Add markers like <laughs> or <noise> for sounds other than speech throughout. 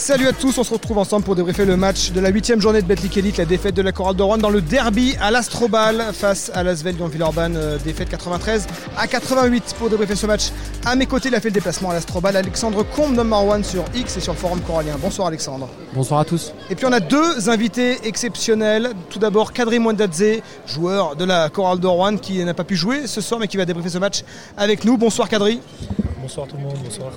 Salut à tous, on se retrouve ensemble pour débriefer le match de la 8 journée de Betclic Elite, la défaite de la Chorale de Rouen dans le derby à l'Astrobal face à l'Asvel dans Villeurbanne, euh, défaite 93 à 88 pour débriefer ce match. À mes côtés, il a fait le déplacement à l'Astrobal, Alexandre Combe, number one sur X et sur le forum corallien. Bonsoir Alexandre. Bonsoir à tous. Et puis on a deux invités exceptionnels. Tout d'abord, Kadri Mwendadze, joueur de la Chorale de Rouen qui n'a pas pu jouer ce soir mais qui va débriefer ce match avec nous. Bonsoir Kadri. Bonsoir tout le monde, bonsoir.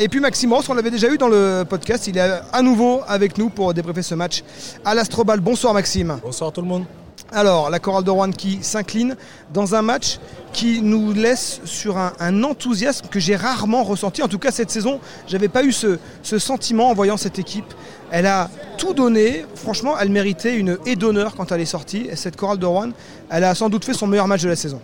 Et puis Maxime Ross, on l'avait déjà eu dans le podcast, il est à nouveau avec nous pour débriefer ce match à l'Astrobal. Bonsoir Maxime. Bonsoir tout le monde. Alors, la chorale de Rouen qui s'incline dans un match qui nous laisse sur un, un enthousiasme que j'ai rarement ressenti. En tout cas, cette saison, j'avais pas eu ce, ce sentiment en voyant cette équipe. Elle a tout donné. Franchement, elle méritait une haie d'honneur quand elle est sortie. Et cette chorale de Rouen, elle a sans doute fait son meilleur match de la saison.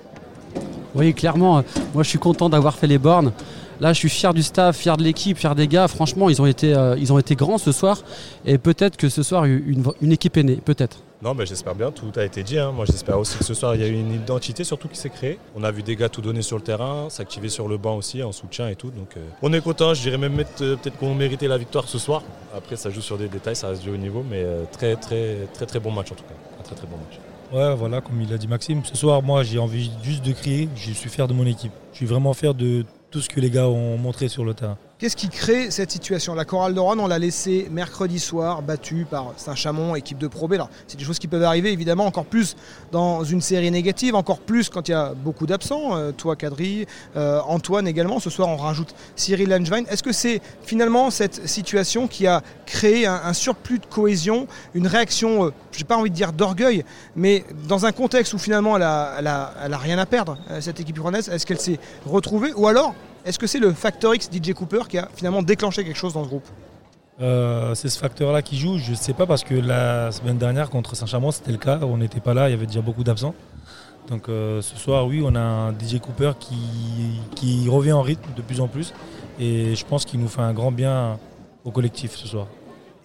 Oui, clairement, moi je suis content d'avoir fait les bornes. Là, je suis fier du staff, fier de l'équipe, fier des gars. Franchement, ils ont été, euh, ils ont été grands ce soir. Et peut-être que ce soir, une, une équipe est née. Peut-être. Non, mais j'espère bien, tout a été dit. hein. Moi, j'espère aussi que ce soir, il y a eu une identité surtout qui s'est créée. On a vu des gars tout donner sur le terrain, s'activer sur le banc aussi, en soutien et tout. Donc, euh, on est content. Je dirais même mettre, euh, peut-être qu'on méritait la victoire ce soir. Après, ça joue sur des détails, ça reste du haut niveau, mais euh, très, très, très, très bon match en tout cas. Un très, très bon match. Ouais, voilà, comme il a dit Maxime. Ce soir, moi, j'ai envie juste de crier. Je suis fier de mon équipe. Je suis vraiment fier de tout ce que les gars ont montré sur le terrain. Qu'est-ce qui crée cette situation? La chorale de Rouen, on l'a laissé mercredi soir, battue par Saint-Chamond, équipe de Pro c'est des choses qui peuvent arriver, évidemment, encore plus dans une série négative, encore plus quand il y a beaucoup d'absents. Euh, toi, Kadri, euh, Antoine également. Ce soir, on rajoute Cyril Langevin. Est-ce que c'est finalement cette situation qui a créé un, surplus de cohésion, une réaction, euh, j'ai pas envie de dire d'orgueil, mais dans un contexte où finalement elle a rien à perdre, euh, cette équipe rouennaise, est-ce qu'elle s'est retrouvée? Ou alors, est-ce que c'est le facteur X DJ Cooper qui a finalement déclenché quelque chose dans ce groupe Euh, c'est ce facteur-là qui joue. Je ne sais pas parce que la semaine dernière contre Saint-Chamond, c'était le cas. On n'était pas là, il y avait déjà beaucoup d'absents. Donc euh, ce soir, oui, on a un DJ Cooper qui, qui revient en rythme de plus en plus. Et je pense qu'il nous fait un grand bien au collectif ce soir.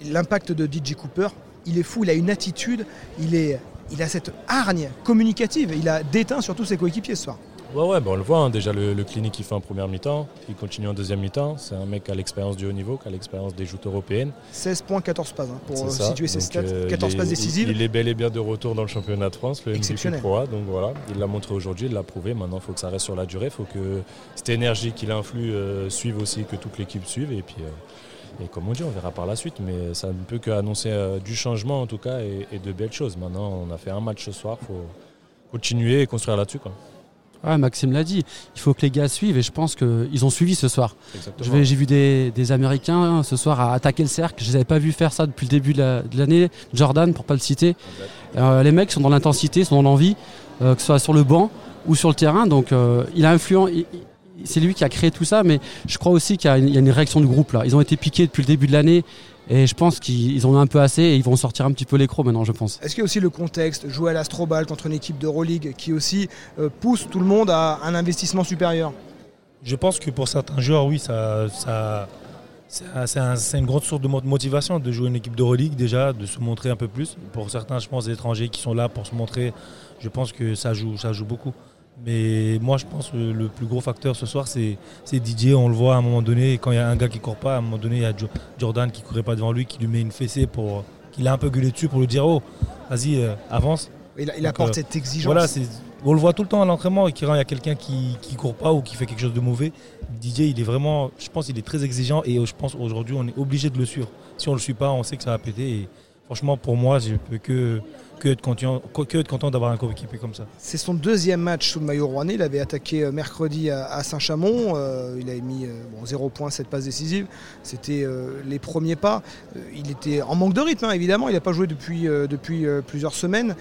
L'impact de DJ Cooper, il est fou, il a une attitude, il, est, il a cette hargne communicative, il a déteint surtout ses coéquipiers ce soir. Ouais, ouais, bah, on le voit. hein. Déjà, le, le clinique, il fait en première mi-temps. Il continue en deuxième mi-temps. C'est un mec qui a l'expérience du haut niveau, qui a l'expérience des joutes européennes. 16 points, 14 passes, hein, pour euh, situer ses stats. euh, 14 il passes décisives. Il, il est bel et bien de retour dans le championnat de France, le MVP. Pro. Donc voilà, il l'a montré aujourd'hui, il l'a prouvé. Maintenant, il faut que ça reste sur la durée. Il faut que cette énergie qu'il influe euh, suive aussi, que toute l'équipe suive. Et puis, euh, et comme on dit, on verra par la suite. Mais ça ne peut qu'annoncer euh, du changement en tout cas et, et de belles choses. Maintenant, on a fait un match ce soir. Il faut continuer et construire là-dessus. quoi. Ouais, Maxime l'a dit. Il faut que les gars suivent et je pense qu'ils ont suivi ce soir. J'ai vu des, des Américains ce soir à attaquer le cercle. Je ne les avais pas vu faire ça depuis le début de la- de l'année. Jordan, pour pas le citer. Euh, les mecs sont dans l'intensité, sont dans l'envie, euh, que ce soit sur le banc ou sur le terrain. Donc euh, il a influent. il- C'est lui qui a créé tout ça, mais je crois aussi qu'il y, a une- il y a une réaction du groupe là. Ils ont été piqués depuis le début de l'année et je pense qu'ils en ont un peu assez et ils vont sortir un petit peu les crocs maintenant, je pense. Est-ce qu'il y a aussi le contexte, jouer à l'Astrobal contre une équipe d'Euroleague qui aussi euh, pousse tout le monde à un investissement supérieur? Je pense que pour certains joueurs, oui, ça, ça, c'est un- c'est un- c'est une grande source de mo- motivation de jouer une équipe d'Euroleague déjà, de se montrer un peu plus. Pour certains, je pense, étrangers qui sont là pour se montrer, je pense que ça joue, ça joue beaucoup. Mais moi, je pense que le plus gros facteur ce soir, c'est Didier. On le voit à un moment donné, quand il y a un gars qui court pas, à un moment donné, il y a Jo- Jordan qui courait pas devant lui, qui lui met une fessée pour qu'il a un peu gueulé dessus pour lui dire oh, vas-y, euh, avance. Il, il Donc, apporte euh, cette exigence. Voilà, on le voit tout le temps à l'entraînement et quand il y a quelqu'un qui qui court pas ou qui fait quelque chose de mauvais, Didier, il est vraiment, je pense, il est très exigeant et je pense aujourd'hui on est obligé de le suivre. Si on le suit pas, on sait que ça va péter. Et franchement, pour moi, je peux que que être content, d'avoir un coéquipier comme ça. C'est son deuxième match sous le maillot rouennais. Il avait attaqué euh, mercredi à, Saint-Chamond. Euh, il avait mis euh, bon, 0 points, 7 passes décisives. C'était les premiers pas. Il était en manque de rythme, hein, évidemment. Il n'a pas joué depuis, depuis plusieurs semaines.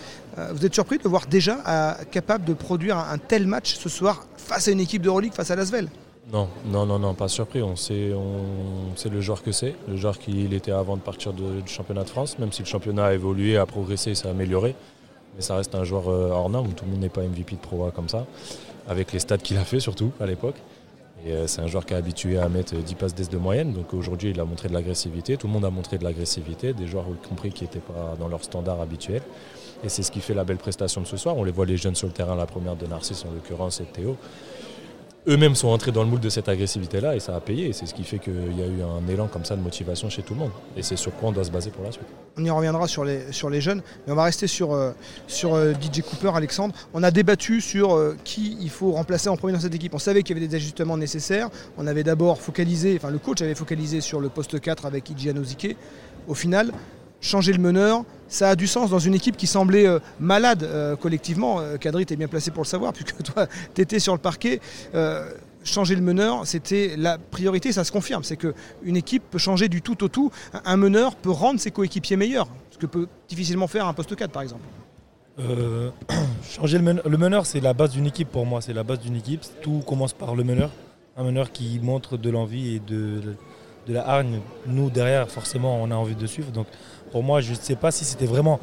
Vous êtes surpris de voir déjà capable de produire un, tel match ce soir face à une équipe de Euroleague, face à Lasvel? Non, non, non, non, pas surpris. On sait, on sait le joueur que c'est, le joueur qu'il était avant de partir du championnat de France, même si le championnat a évolué, a progressé, s'est amélioré. Mais ça reste un joueur euh, hors norme. Tout le monde n'est pas MVP de Pro A comme ça, avec les stats qu'il a fait surtout à l'époque. Et euh, c'est un joueur qui est habitué à mettre 10 passes d'ess de moyenne. Donc aujourd'hui, il a montré de l'agressivité. Tout le monde a montré de l'agressivité. Des joueurs, y compris, qui n'étaient pas dans leur standard habituel. Et c'est ce qui fait la belle prestation de ce soir. On les voit les jeunes sur le terrain, la première de Narcisse en l'occurrence et Théo eux-mêmes sont entrés dans le moule de cette agressivité-là et ça a payé. C'est ce qui fait qu'il y a eu un élan comme ça de motivation chez tout le monde. Et c'est sur quoi on doit se baser pour la suite. On y reviendra sur les, sur les jeunes, mais on va rester sur, euh, sur euh, DJ Cooper, Alexandre. On a débattu sur euh, qui il faut remplacer en premier dans cette équipe. On savait qu'il y avait des ajustements nécessaires. On avait d'abord focalisé, enfin le coach avait focalisé sur le poste 4 avec Iji Anozike. Au final, changer le meneur, ça a du sens dans une équipe qui semblait euh, malade euh, collectivement. Euh, Kadri, tu bien placé pour le savoir, <laughs> puisque toi, tu étais sur le parquet. changer le meneur, c'était la priorité, ça se confirme. C'est qu'une équipe peut changer du tout au tout. Un meneur peut rendre ses coéquipiers meilleurs, ce que peut difficilement faire un poste 4, par exemple. <clears throat> changer le meneur, c'est la base d'une équipe pour moi. C'est la base d'une équipe. Tout commence par le meneur. Un meneur qui montre de l'envie et de, de la hargne. Nous, derrière, forcément, on a envie de suivre. Donc, pour moi, je ne sais pas si c'était vraiment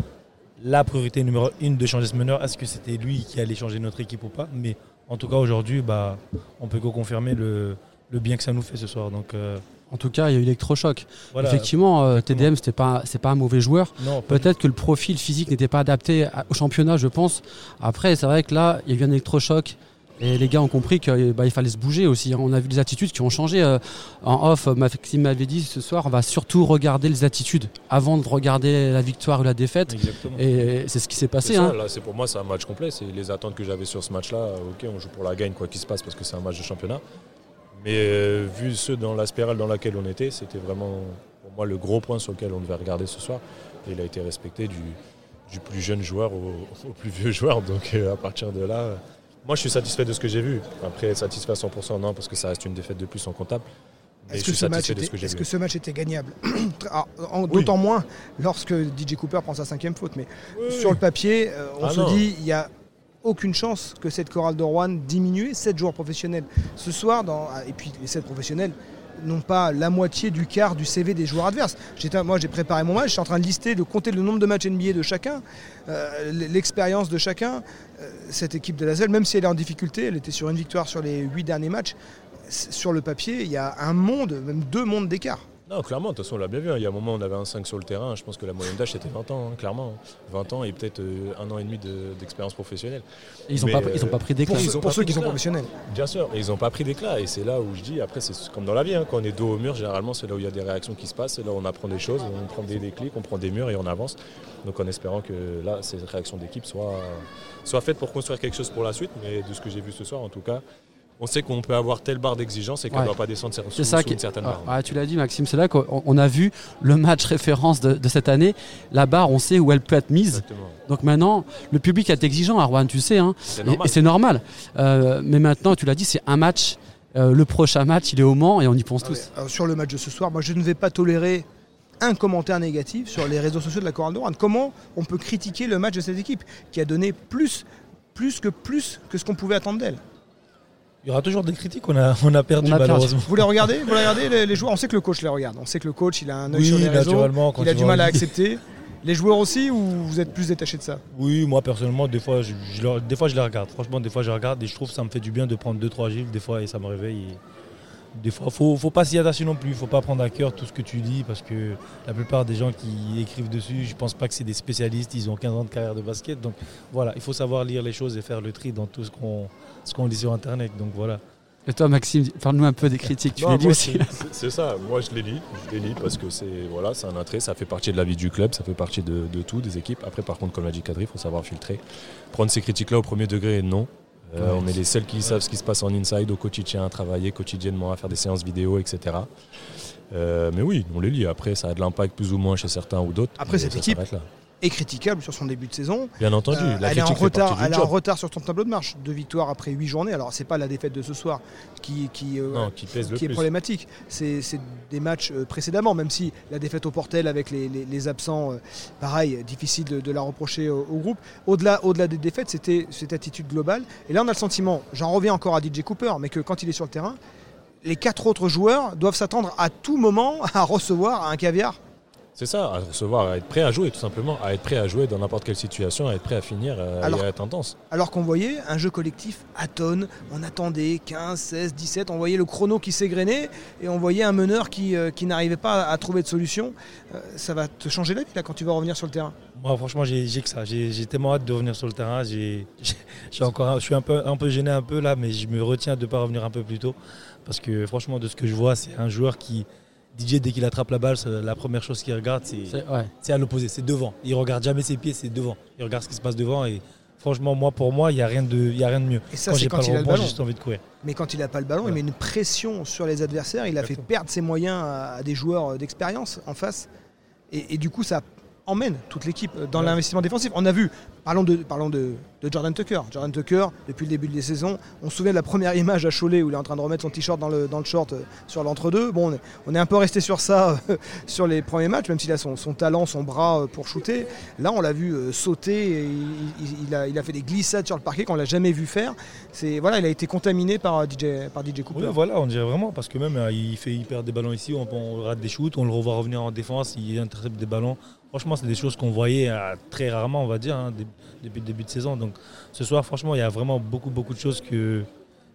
la priorité numéro une de changer ce meneur. Est-ce que c'était lui qui allait changer notre équipe ou pas? Mais en tout cas, aujourd'hui, bah, on peut que confirmer le, bien que ça nous fait ce soir. Donc, euh, en tout cas, il y a eu l'électrochoc. Effectivement, euh, TDM, ce n'est pas, pas un mauvais joueur. Peut-être que le profil physique n'était pas adapté au championnat, je pense. Après, c'est vrai que là, il y a eu un électrochoc. Et les gars ont compris qu'il bah, fallait se bouger aussi. On a vu les attitudes qui ont changé. Euh, en off, Maxime m'avait dit ce soir, on va surtout regarder les attitudes avant de regarder la victoire ou la défaite. Et c'est ce qui s'est passé. Hein. C'est pour moi, c'est un match complet. C'est les attentes que j'avais sur ce match-là. Ok, on joue pour la gagne, quoi qu'il se passe, parce que c'est un match de championnat. Mais euh, vu ceux dans la spirale dans laquelle on était, c'était vraiment pour moi le gros point sur lequel on devait regarder ce soir. Et il a été respecté du, du plus jeune joueur au, plus vieux joueur. Donc euh, à partir de là. Moi, je suis satisfait de ce que j'ai vu. Après, satisfait à 100%, non, parce que ça reste une défaite de plus en comptable. Est-ce que, ce match, était, est que ce match était gagnable <clears throat> ah, D'autant moins lorsque DJ Cooper prend sa cinquième faute. Mais sur le papier, euh, on ah se dit il n'y a aucune chance que cette chorale de Rouen diminue. 7 joueurs professionnels ce soir, dans, et puis les 7 professionnels, non pas la moitié du quart du CV des joueurs adverses. Moi, j'ai préparé mon match, je suis en train de lister, de compter le nombre de matchs NBA de chacun, euh, l'expérience de chacun. Euh, cette équipe de la même si elle est en difficulté, elle était sur une victoire sur les huit derniers matchs. Sur le papier, il y a un monde, même deux mondes d'écart. Non, clairement, de toute façon, on l'a bien vu. Hein. Il y a un moment, on avait un 5 sur le terrain. Je pense que la moyenne d'âge, c'était 20 ans, hein, clairement. 20 hein. ans et peut-être euh, un an et demi d'expérience professionnelle. ils n'ont pas, pas, pris d'éclat. Pour, ceux qui sont professionnels. Bien sûr, et ils n'ont pas pris d'éclat. Et c'est là où je dis, après, c'est comme dans la vie. quand on est dos au mur, généralement, c'est là où il y a des réactions qui se passent. C'est là où on apprend des choses, on prend des déclics, on prend des murs et on avance. Donc en espérant que là, ces réactions d'équipe soient, soient faites pour construire quelque chose pour la suite. Mais de ce que j'ai vu ce soir, en tout cas, on sait qu'on peut avoir telle barre d'exigence et qu'on ne doit pas descendre sous, ça une certaine barre. Ah, tu l'as dit Maxime, c'est là qu'on a vu le match référence de, cette année. La barre, on sait où elle peut être mise. Donc maintenant, le public est exigeant, Arwan, tu sais, hein. et, c'est normal. Euh, mais maintenant, tu l'as dit, c'est un match. Euh, le prochain match, il est au Mans et on y pense ah tous. sur le match de ce soir, moi je ne vais pas tolérer un commentaire négatif sur les réseaux sociaux de la Chorale de Rouen. Comment on peut critiquer le match de cette équipe qui a donné plus, plus que plus que ce qu'on pouvait attendre d'elle? Il y aura toujours des critiques, on a, <laughs> on a perdu malheureusement. Vous les regardez, vous les, regardez les, joueurs? On sait que le coach les regarde. On sait que le coach il a un œil sur les réseaux, il a du mal à accepter. Les joueurs aussi ou vous êtes plus détaché de ça? Oui, moi personnellement, des fois je, des fois je les regarde. Franchement, des fois je regarde et je trouve que ça me fait du bien de prendre 2-3 gifs des fois et ça me réveille. Des fois, faut, faut pas s'y attacher non plus. Il faut pas prendre à cœur tout ce que tu dis parce que la plupart des gens qui écrivent dessus, je pense pas que c'est des spécialistes. Ils ont 15 ans de carrière de basket. Donc voilà, il faut savoir lire les choses et faire le tri dans tout ce qu'on ce qu'on lit sur Internet. Donc voilà. Et toi, Maxime, parle-nous un peu des critiques. Tu les lis aussi <laughs> C'est ça. Moi, je les lis. Je les lis parce que c'est voilà, c'est un attrait. Ça fait partie de la vie du club. Ça fait partie de, tout, des équipes. Après, par contre, comme l'a dit Kadri, il faut savoir filtrer. Prendre ces critiques-là au premier degré, non. Euh, on est les seuls qui savent ce qui se passe en inside au quotidien, à travailler quotidiennement, à faire des séances vidéo, etc. Euh, mais oui, on les lit. Après, ça a de l'impact plus ou moins chez certains ou d'autres. Après, cette équipe, est critiquable sur son début de saison. Bien entendu. Euh, elle est en retard, elle est en retard sur son tableau de marche. Deux victoires après huit journées. Alors c'est pas la défaite de ce soir qui, qui, euh, est problématique. C'est des matchs euh, précédemment, même si la défaite au Portel avec les, absents, pareil, difficile de, la reprocher au, groupe. Au-delà au -delà des défaites, c'était cette attitude globale. Et là, on a le sentiment, j'en reviens encore à DJ Cooper, mais que quand il est sur le terrain, les quatre autres joueurs doivent s'attendre à tout moment <laughs> à recevoir un caviar C'est ça, à recevoir, à être prêt à jouer tout simplement, à être prêt à jouer dans n'importe quelle situation, à être prêt à finir euh, Alors- et à être intense. Alors qu'on voyait un jeu collectif à tonnes, on attendait 15, 16, 17, on voyait le chrono qui s'égrenait et on voyait un meneur qui, euh, qui n'arrivait pas à trouver de solution. Euh, ça va te changer la vie là quand tu vas revenir sur le terrain? Moi, franchement, j'ai j'ai que ça. J'ai tellement hâte de revenir sur le terrain. <laughs> J'ai- encore, un- je suis un peu, un peu gêné un peu là, mais je me retiens de ne pas revenir un peu plus tôt. Parce que franchement, de ce que je vois, c'est un joueur qui, DJ, dès qu'il attrape la balle, c'est la première chose qu'il regarde, c'est ouais. à l'opposé, c'est devant. Il regarde jamais ses pieds, c'est devant. Il regarde ce qui se passe devant et franchement, moi, pour moi, il n'y a, rien de- il y a rien de mieux. Et ça, quand c'est j'ai quand pas il a le le rebond, j'ai juste envie de courir. Mais quand il n'a pas le ballon, il met une pression sur les adversaires. Il a fait perdre ses moyens à, à des joueurs d'expérience en face. Et, et du coup, ça emmène toute l'équipe dans Ouais. l'investissement défensif. On a vu, parlons, de, parlons de, de Jordan Tucker. Jordan Tucker, depuis le début de la saison, on se souvient de la première image à Cholet où il est en train de remettre son t-shirt dans le, dans le short euh, sur l'entre-deux. Bon, on est, on est un peu resté sur ça euh, <laughs> sur les premiers matchs, même s'il a son, son talent, son bras euh, pour shooter. Là, on l'a vu euh, sauter, et il, il- il a, il a fait des glissades sur le parquet qu'on l'a jamais vu faire. C'est voilà, il a été contaminé par euh, DJ, par DJ Cooper. Oui, voilà, on dirait vraiment, parce que même euh, il, fait, il perd des ballons ici, on, on rate des shoots, on le revoit revenir en défense, il intercepte des ballons. Franchement, c'est des choses qu'on voyait euh, très rarement, on va dire, hein, depuis le début de saison. Donc ce soir, franchement, il y a vraiment beaucoup, beaucoup de choses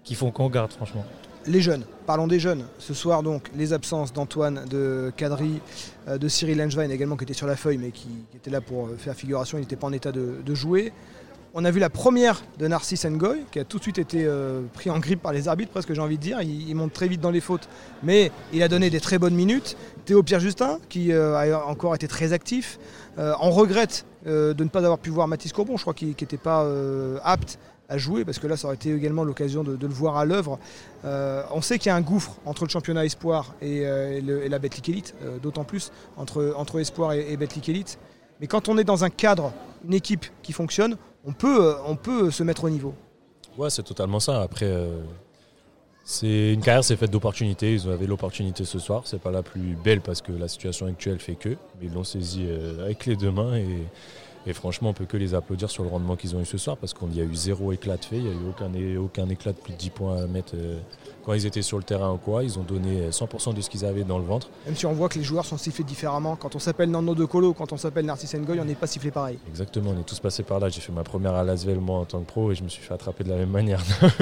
qui font qu'on garde, franchement. Les jeunes, parlons des jeunes. Ce soir, donc, les absences d'Antoine, de Kadri, euh, de Cyril Langevin également, qui était sur la feuille, mais qui, était là pour euh, faire figuration. Il n'était pas en état de jouer. On a vu la première de Narcisse Ngoy, qui a tout de suite été euh, pris en grippe par les arbitres, presque j'ai envie de dire. Il, monte très vite dans les fautes, mais il a donné des très bonnes minutes. Théo Pierre-Justin, qui euh, a encore été très actif. Euh, on regrette de ne pas avoir pu voir Mathis Courbon, je crois qu'il n'était pas apte à jouer, parce que là, ça aurait été également l'occasion de, le voir à l'œuvre. On sait qu'il y a un gouffre entre le championnat Espoir et, la Betclic Elite, d'autant plus entre, Espoir et, et Elite. Mais quand on est dans un cadre, une équipe qui fonctionne, on peut, euh, on peut se mettre au niveau. Ouais, c'est totalement ça. Après, euh, une carrière, c'est faite d'opportunités. Ils avaient l'opportunité ce soir. C'est pas la plus belle parce que la situation actuelle fait que, mais ils l'ont saisi euh, avec les deux mains et, franchement, on peut que les applaudir sur le rendement qu'ils ont eu ce soir parce qu'il y a eu zéro éclat de fait. Il n'y a eu aucun, aucun éclat de plus de 10 points à mettre quand ils étaient sur le terrain ou quoi. Ils ont donné 100% de ce qu'ils avaient dans le ventre. Même si on voit que les joueurs sont sifflés différemment. Quand on s'appelle Nando De Colo, quand on s'appelle Narcisse Ngoy, on n'est pas sifflé pareil. Exactement, on est tous passés par là. J'ai fait ma première à Lasvel moi en tant que pro et je me suis fait attraper de la même manière. <laughs>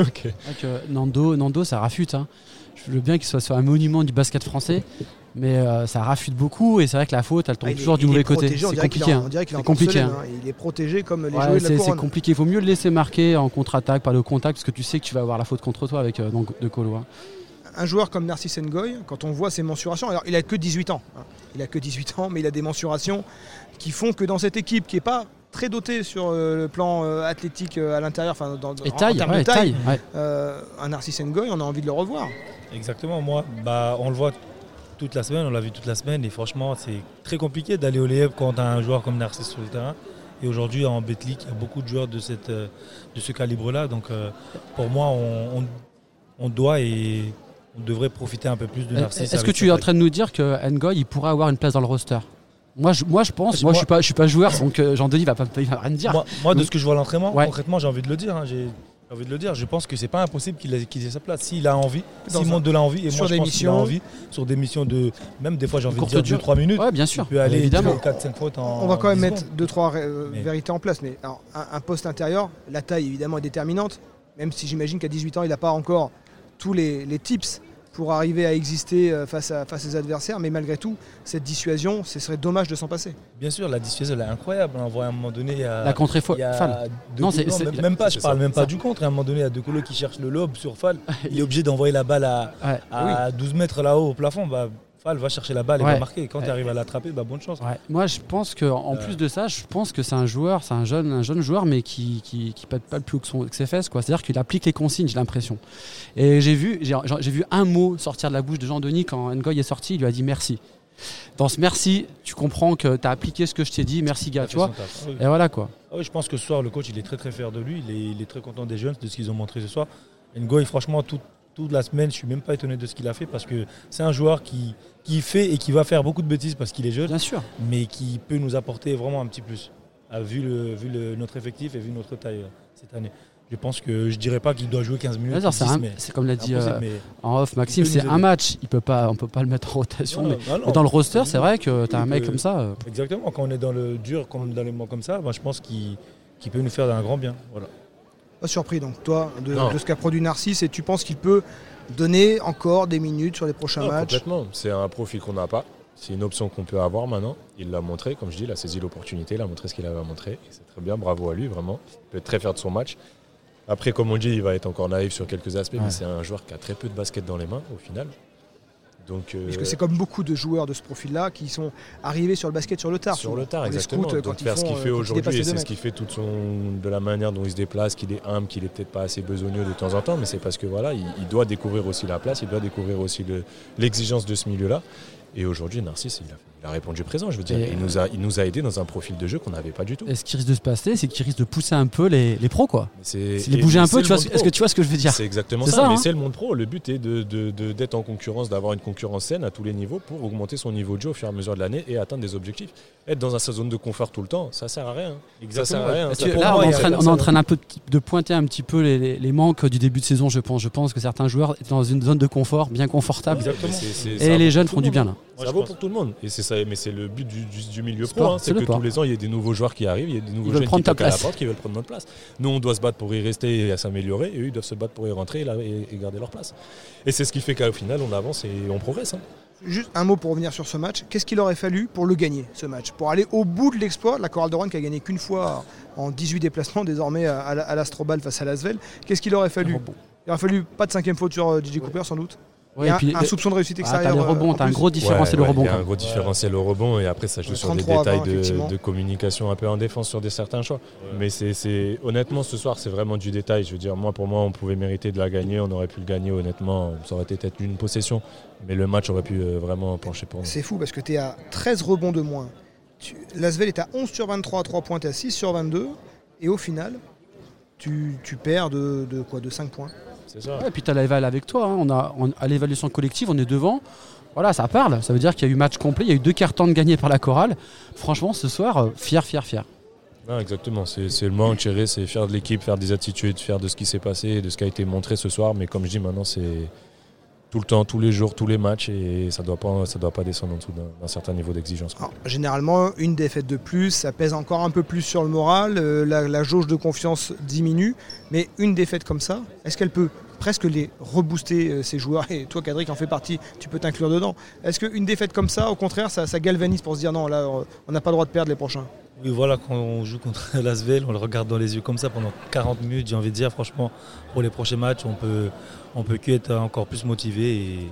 Euh, Nando, Nando, ça rafute. hein. Je veux bien qu'il soit sur un monument du basket français, mais euh, ça rafute beaucoup et c'est vrai que la faute, elle tombe Ah, il est- toujours du il est mauvais côté. C'est compliqué. est en- hein. On dirait qu'il est C'est compliqué, hein. Il est protégé comme les Ouais, joueurs de la c'est compliqué. Il faut mieux le laisser marquer en contre-attaque, pas le contact, parce que tu sais que tu vas avoir la faute contre toi avec euh, donc, De Colo. hein. un joueur comme Narcisse Ngoy, quand on voit ses mensurations, alors il a que 18 ans, hein. il a que 18 ans, mais il a des mensurations qui font que dans cette équipe qui n'est pas très dotée sur euh, le plan euh, athlétique euh, à l'intérieur, enfin dans, Et en- en taille, termes ouais, de taille, taille, ouais. euh, un Narcisse Ngoy, on a envie de le revoir. Exactement, moi, bah, on le voit toute la semaine, on l'a vu toute la semaine, et franchement, c'est très compliqué d'aller au layup quand tu as un joueur comme Narcisse sur le terrain. Et aujourd'hui, en Betclic, il y a beaucoup de joueurs de, cette, euh, de ce calibre-là. Donc, euh, pour moi, on, on- on doit et on devrait profiter un peu plus de Narcisse. Est-ce que tu es en train de nous dire que Ngoy il pourrait avoir une place dans le roster? Moi je, moi, je pense, moi, je suis pas, je suis pas joueur, donc euh, Jean-Denis va pas, il va rien dire. Moi, moi, de ce que je vois à l'entraînement, Ouais. concrètement, j'ai envie de le dire. hein, j'ai j'ai envie de le dire. Je pense que c'est pas impossible qu'il ait, qu'il ait sa place. S'il a envie, s'il monte de l'envie, et sur moi je des pense qu'il a missions. envie, sur des missions de. Même des fois, j'ai envie de dire durée. 2-3 minutes. Ouais, bien Tu sûr, peux aller évidemment. 4-5 fautes en. on va quand même 10 mettre secondes. 2-3 euh, Mais- vérités en place, mais alors, un, un poste intérieur, la taille évidemment est déterminante, même si j'imagine qu'à 18 ans, il n'a pas encore tous les, les tips pour arriver à exister euh, face à, face à ses adversaires, mais malgré tout, cette dissuasion, ce serait dommage de s'en passer. Bien sûr, la dissuasion, elle est incroyable. On voit à un moment donné. il y a- La contre il y a Fall. De Non, c'est- même, même pas, je parle ça, même ça. pas du contre. À un moment donné, il y a De Colo qui cherche le lobe sur Fall. <laughs> Il est obligé d'envoyer la balle à, Ouais, à 12 mètres là-haut au plafond. Bah, Fall va chercher la balle et va marquer. Et quand Ouais. tu arrives à l'attraper, bah, bonne chance. Ouais. Moi, je pense que en Euh. plus de ça, je pense que c'est un joueur, c'est un jeune, un jeune joueur, mais qui qui, qui pète pas le plus haut que, son- que ses fesses, quoi. C'est-à-dire qu'il applique les consignes, j'ai l'impression. Et j'ai vu, j'ai j'ai vu un mot sortir de la bouche de Jean Denis quand Ngoy est sorti, il lui a dit merci. Dans ce merci, tu comprends que tu as appliqué ce que je t'ai dit, merci gars, tu vois. oui. Et voilà quoi. Ah oui, je pense que ce soir, le coach, il est très très fier de lui. Il est, il est très content des jeunes, de ce qu'ils ont montré ce soir. Ngoy, franchement, tout- toute la semaine, je suis même pas étonné de ce qu'il a fait parce que c'est un joueur qui, qui fait et qui va faire beaucoup de bêtises parce qu'il est jeune, Bien sûr. mais qui peut nous apporter vraiment un petit plus, Ah, vu, le, vu le- notre effectif et vu notre taille euh, cette année. Je pense que je dirais pas qu'il doit jouer 15 minutes. C'est 10, un- mais c'est comme l'a dit euh, en off Maxime, c'est un match. Il peut pas, on peut pas le mettre en rotation. Non, mais, non, non. mais dans le roster, c'est vrai que tu as un mec comme ça. euh, Exactement, quand on est dans le dur, comme dans les moments comme ça, je pense qu'il qu'il peut nous faire un grand bien. Voilà. Pas surpris donc toi de, ce qu'a produit Narcisse et tu penses qu'il peut donner encore des minutes sur les prochains Non, matchs? Complètement. C'est un profil qu'on n'a pas. C'est une option qu'on peut avoir maintenant. Il l'a montré, comme je dis, il a saisi l'opportunité, il a montré ce qu'il avait à montrer. Et C'est très bien, bravo à lui, vraiment. Il peut être très fier de son match. Après, comme on dit, il va être encore naïf sur quelques aspects, Ouais. mais c'est un joueur qui a très peu de basket dans les mains, au final. Donc, euh, Parce que c'est comme beaucoup de joueurs de ce profil-là qui sont arrivés sur le basket sur le tard. sur le tard, les exactement. euh, Donc faire ce font, qu'il euh, fait aujourd'hui, et c'est ce qu'il fait toute son, de la manière dont il se déplace, qu'il est humble, qu'il est peut-être pas assez besogneux de temps en temps, mais c'est parce que voilà, il, il doit découvrir aussi la place, il doit découvrir aussi le- l'exigence de ce milieu-là. Et aujourd'hui, Narcisse, il a, il a répondu présent. Je veux dire, Et- il nous a, il nous a aidé dans un profil de jeu qu'on n'avait pas du tout. Et ce qui risque de se passer, c'est qu'il risque de pousser un peu les, les pros, quoi. C'est les bouger un peu. Tu vois, ce- est-ce que tu vois ce que je veux dire C'est exactement ça, mais hein. c'est le monde pro. Le but est de- de- de- d'être en concurrence, d'avoir une concurrence saine à tous les niveaux pour augmenter son niveau de jeu au fur et à mesure de l'année et atteindre des objectifs. Être dans sa zone de confort tout le temps, ça sert à rien. Ça sert à rien. Ça, là, moi, on, est en a train, on est personne. en train un peu de, pointer un petit peu les, les- les manques du début de saison, je pense. Je pense que certains joueurs étaient dans une zone de confort bien confortable. Et les jeunes font du bien là. Moi, ça vaut pense- pour tout le monde. Et c'est ça, mais c'est le but du, du- du milieu Sport, pro. hein. c'est que tous les ans, il y a des nouveaux joueurs qui arrivent, il y a des nouveaux jeunes qui toquent à la porte, qui veulent prendre notre place. Nous, on doit se battre pour y rester et à s'améliorer. Et eux, ils doivent se battre pour y rentrer et, la- et- et garder leur place. Et c'est ce qui fait qu'au final, on avance et on progresse. hein. Juste un mot pour revenir sur ce match. Qu'est-ce qu'il aurait fallu pour le gagner, ce match? Pour aller au bout de l'exploit, la Chorale de Rouen qui a gagné qu'une fois en 18 déplacements, désormais à l'Astrobal face à l'Asvel. Qu'est-ce qu'il aurait fallu? Il aurait fallu pas de cinquième faute sur euh, DJ Cooper sans doute? Ouais, Et puis, un soupçon de réussite ah, extérieure. t'as les euh, rebonds, t'as un gros différentiel Ouais, au rebond. y a un gros différentiel au rebond et après ça joue Ouais, sur des 33 à 20, détails de, de communication un peu en défense sur des certains choix. Mais c'est, honnêtement ce soir c'est vraiment du détail. Je veux dire moi pour moi on pouvait mériter de la gagner, on aurait pu le gagner honnêtement. Ça aurait été peut-être une possession, mais le match aurait pu euh, vraiment pencher pour nous. C'est fou parce que tu es à 13 rebonds de moins. Tu- L'Asvel est à 11 sur 23 à 3 points, tu à 6 sur 22. Et au final, tu, tu perds de, de quoi? De 5 points. C'est ça. Ouais, et puis tu as l'éval avec toi. hein. On a, on- à l'évaluation collective, on est devant. Voilà, ça parle. Ça veut dire qu'il y a eu match complet. Il y a eu deux cartons de gagnés par la chorale. Franchement, ce soir, euh, fier, fier, fier. Exactement, c'est, c'est le moment de c'est faire de l'équipe, faire des attitudes, faire de ce qui s'est passé, de ce qui a été montré ce soir. Mais comme je dis maintenant c'est tout le temps, tous les jours, tous les matchs et ça ça doit pas descendre en dessous d'un, certain niveau d'exigence. généralement, une défaite de plus, ça pèse encore un peu plus sur le moral. euh, la, jauge de confiance diminue. Mais une défaite comme ça, est-ce qu'elle peut presque les rebooster, euh, ces joueurs <laughs> Et toi, Kadri, qui en fait partie, tu peux t'inclure dedans. Est-ce qu'une défaite comme ça, au contraire, ça, ça galvanise pour se dire non, là, on n'a pas le droit de perdre les prochains? Oui, voilà, quand on joue contre <laughs> l'Asvel, on le regarde dans les yeux comme ça pendant 40 minutes. J'ai envie de dire, franchement, pour les prochains matchs, on peut, on peut être encore plus motivé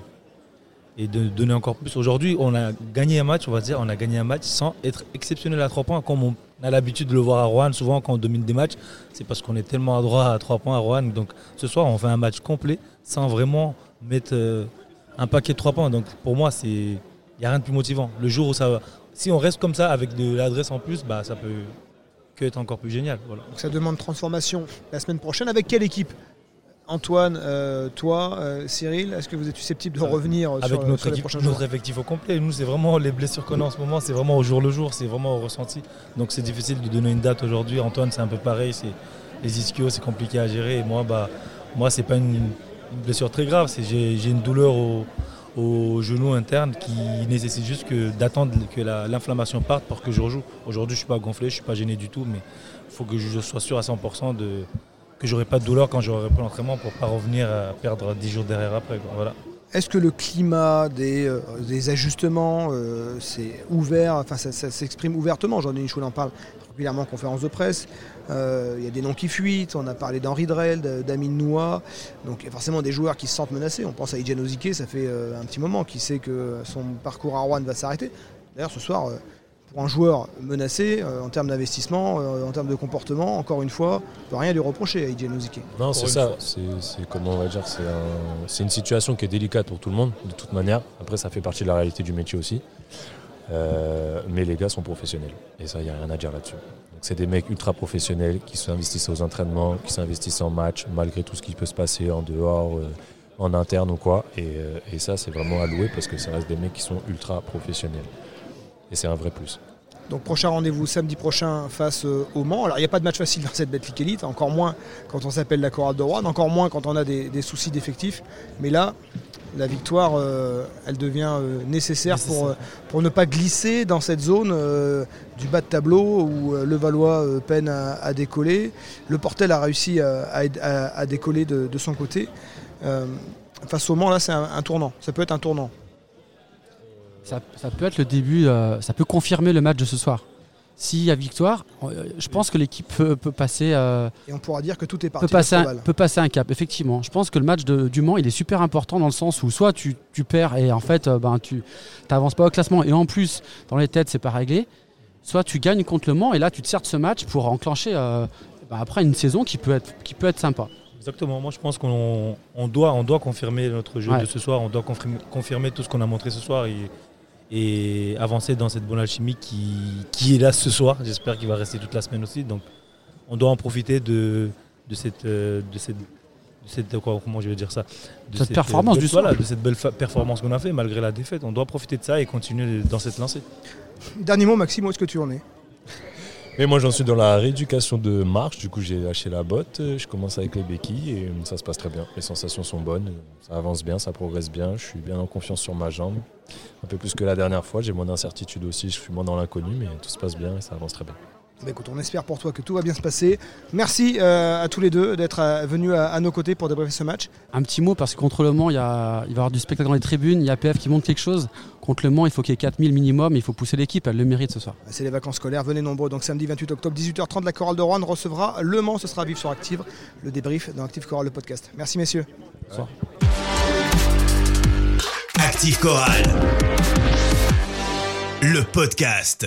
et, donner encore plus. Aujourd'hui, on a gagné un match, on va dire, on a gagné un match sans être exceptionnel à 3 points, comme on a l'habitude de le voir à Rouen. Souvent, quand on domine des matchs, c'est parce qu'on est tellement adroit à 3 points à Rouen. Donc, ce soir, on fait un match complet sans vraiment mettre euh, un paquet de 3 points. Donc, pour moi, il n'y a rien de plus motivant. Le jour où ça. Si on reste comme ça avec de l'adresse en plus, bah, ça peut que être encore plus génial. Voilà. Donc ça demande transformation la semaine prochaine. Avec quelle équipe? Antoine, euh, toi, euh, Cyril, est-ce que vous êtes susceptible de revenir euh, Avec sur, notre, sur les équipe, prochains notre effectif au complet. Nous, c'est vraiment les blessures qu'on a en ce moment, c'est vraiment au jour le jour, c'est vraiment au ressenti. Donc c'est difficile de donner une date aujourd'hui. Antoine, c'est un peu pareil. C'est, les ischios, c'est compliqué à gérer. Et moi, bah, moi c'est pas une, une blessure très grave. J'ai une douleur au, au genou interne qui nécessite juste d'attendre que la- l'inflammation parte pour que je rejoue. Aujourd'hui, je suis pas gonflé, je suis pas gêné du tout, mais il faut que je sois sûr à 100% de, que j'aurai pas de douleur quand j'aurai repris l'entraînement pour pas revenir à perdre 10 jours derrière après. Voilà. Est-ce que le climat des, euh, des ajustements, euh, c'est ouvert, enfin ça, ça s'exprime ouvertement Jean-Denis en parle régulièrement en conférence de presse. Euh, Il y a des noms qui fuitent, on a parlé d'Henri Drell, d'Amine Noah, donc il y a forcément des joueurs qui se sentent menacés. On pense à Idjan Ozike, ça fait euh, un petit moment qu'il sait que son parcours à Rouen va s'arrêter. D'ailleurs ce soir, euh, pour un joueur menacé euh, en termes d'investissement, euh, en termes de comportement, encore une fois, on ne peut rien lui reprocher à Idjan Ozike. Non, c'est ça. C'est, comment on va dire, c'est, un- c'est une situation qui est délicate pour tout le monde, de toute manière. Après, ça fait partie de la réalité du métier aussi. Euh, mais les gars sont professionnels. Et ça, il n'y a rien à dire là-dessus. C'est des mecs ultra professionnels qui s'investissent aux entraînements, qui s'investissent en match, malgré tout ce qui peut se passer en dehors, euh, en interne ou quoi. Et, euh, et ça, c'est vraiment à louer parce que ça reste des mecs qui sont ultra professionnels. Et c'est un vrai plus. Donc prochain rendez-vous samedi prochain face euh, au Mans. Alors il n'y a pas de match facile dans cette Betclic Elite, encore moins quand on s'appelle la Chorale de Rouen, encore moins quand on a des, des soucis d'effectifs. Mais là, la victoire, euh, elle devient euh, nécessaire, Pour, Nécessaire. pour ne pas glisser dans cette zone du bas de tableau où le Valois peine à, à décoller. Le Portel a réussi à, à- à- à décoller de, de son côté. Face au Mans, là, c'est un, un tournant. Ça peut être un tournant. Ça, ça peut être le début, euh, ça peut confirmer le match de ce soir. S'il y a victoire, euh, je pense que l'équipe peut, peut passer, euh, Et on pourra dire que tout est parti peut, passer un, peut passer un cap, effectivement. Je pense que le match de, du Mans, il est super important dans le sens où soit tu, tu perds et en fait, euh, ben, tu n'avances pas au classement et en plus, dans les têtes, c'est pas réglé. Soit tu gagnes contre le Mans et là, tu te sers de ce match pour enclencher euh, ben, après une saison qui peut être, qui peut être sympa. Exactement, moi je pense qu'on on doit, on doit confirmer notre jeu Ouais. de ce soir, on doit confirmer, confirmer tout ce qu'on a montré ce soir et, et avancer dans cette bonne alchimie qui, qui est là ce soir. J'espère qu'il va rester toute la semaine aussi. Donc on doit en profiter de, de cette, euh, de cette, de cette- quoi, comment je vais dire ça, de Cette performance belle- du soir. voilà, de cette belle performance qu'on a fait malgré la défaite. On doit profiter de ça et continuer dans cette lancée. Dernier mot, Maxime, où est-ce que tu en es? Mais moi j'en suis dans la rééducation de marche, du coup j'ai lâché la botte, je commence avec les béquilles et euh, ça se passe très bien. Les sensations sont bonnes, ça avance bien, ça progresse bien, je suis bien en confiance sur ma jambe. Un peu plus que la dernière fois, j'ai moins d'incertitude aussi, je suis moins dans l'inconnu, mais tout se passe bien et ça avance très bien. Bah, écoute, on espère pour toi que tout va bien se passer. Merci euh, à tous les deux d'être euh, venus à, à nos côtés pour débriefer ce match. Un petit mot parce que contre le Mans, il, y a- il va y avoir du spectacle dans les tribunes, il y a PF qui monte quelque chose. Contre le Mans, il faut qu'il y ait 4000 minimum, il faut pousser l'équipe, elle le mérite ce soir. C'est les vacances scolaires, venez nombreux. Donc samedi 28 octobre, 18h30, la chorale de Rouen recevra Le Mans. Ce sera à vivre sur Active, le débrief dans Active Chorale, le podcast. Merci messieurs. Active Chorale. Le podcast.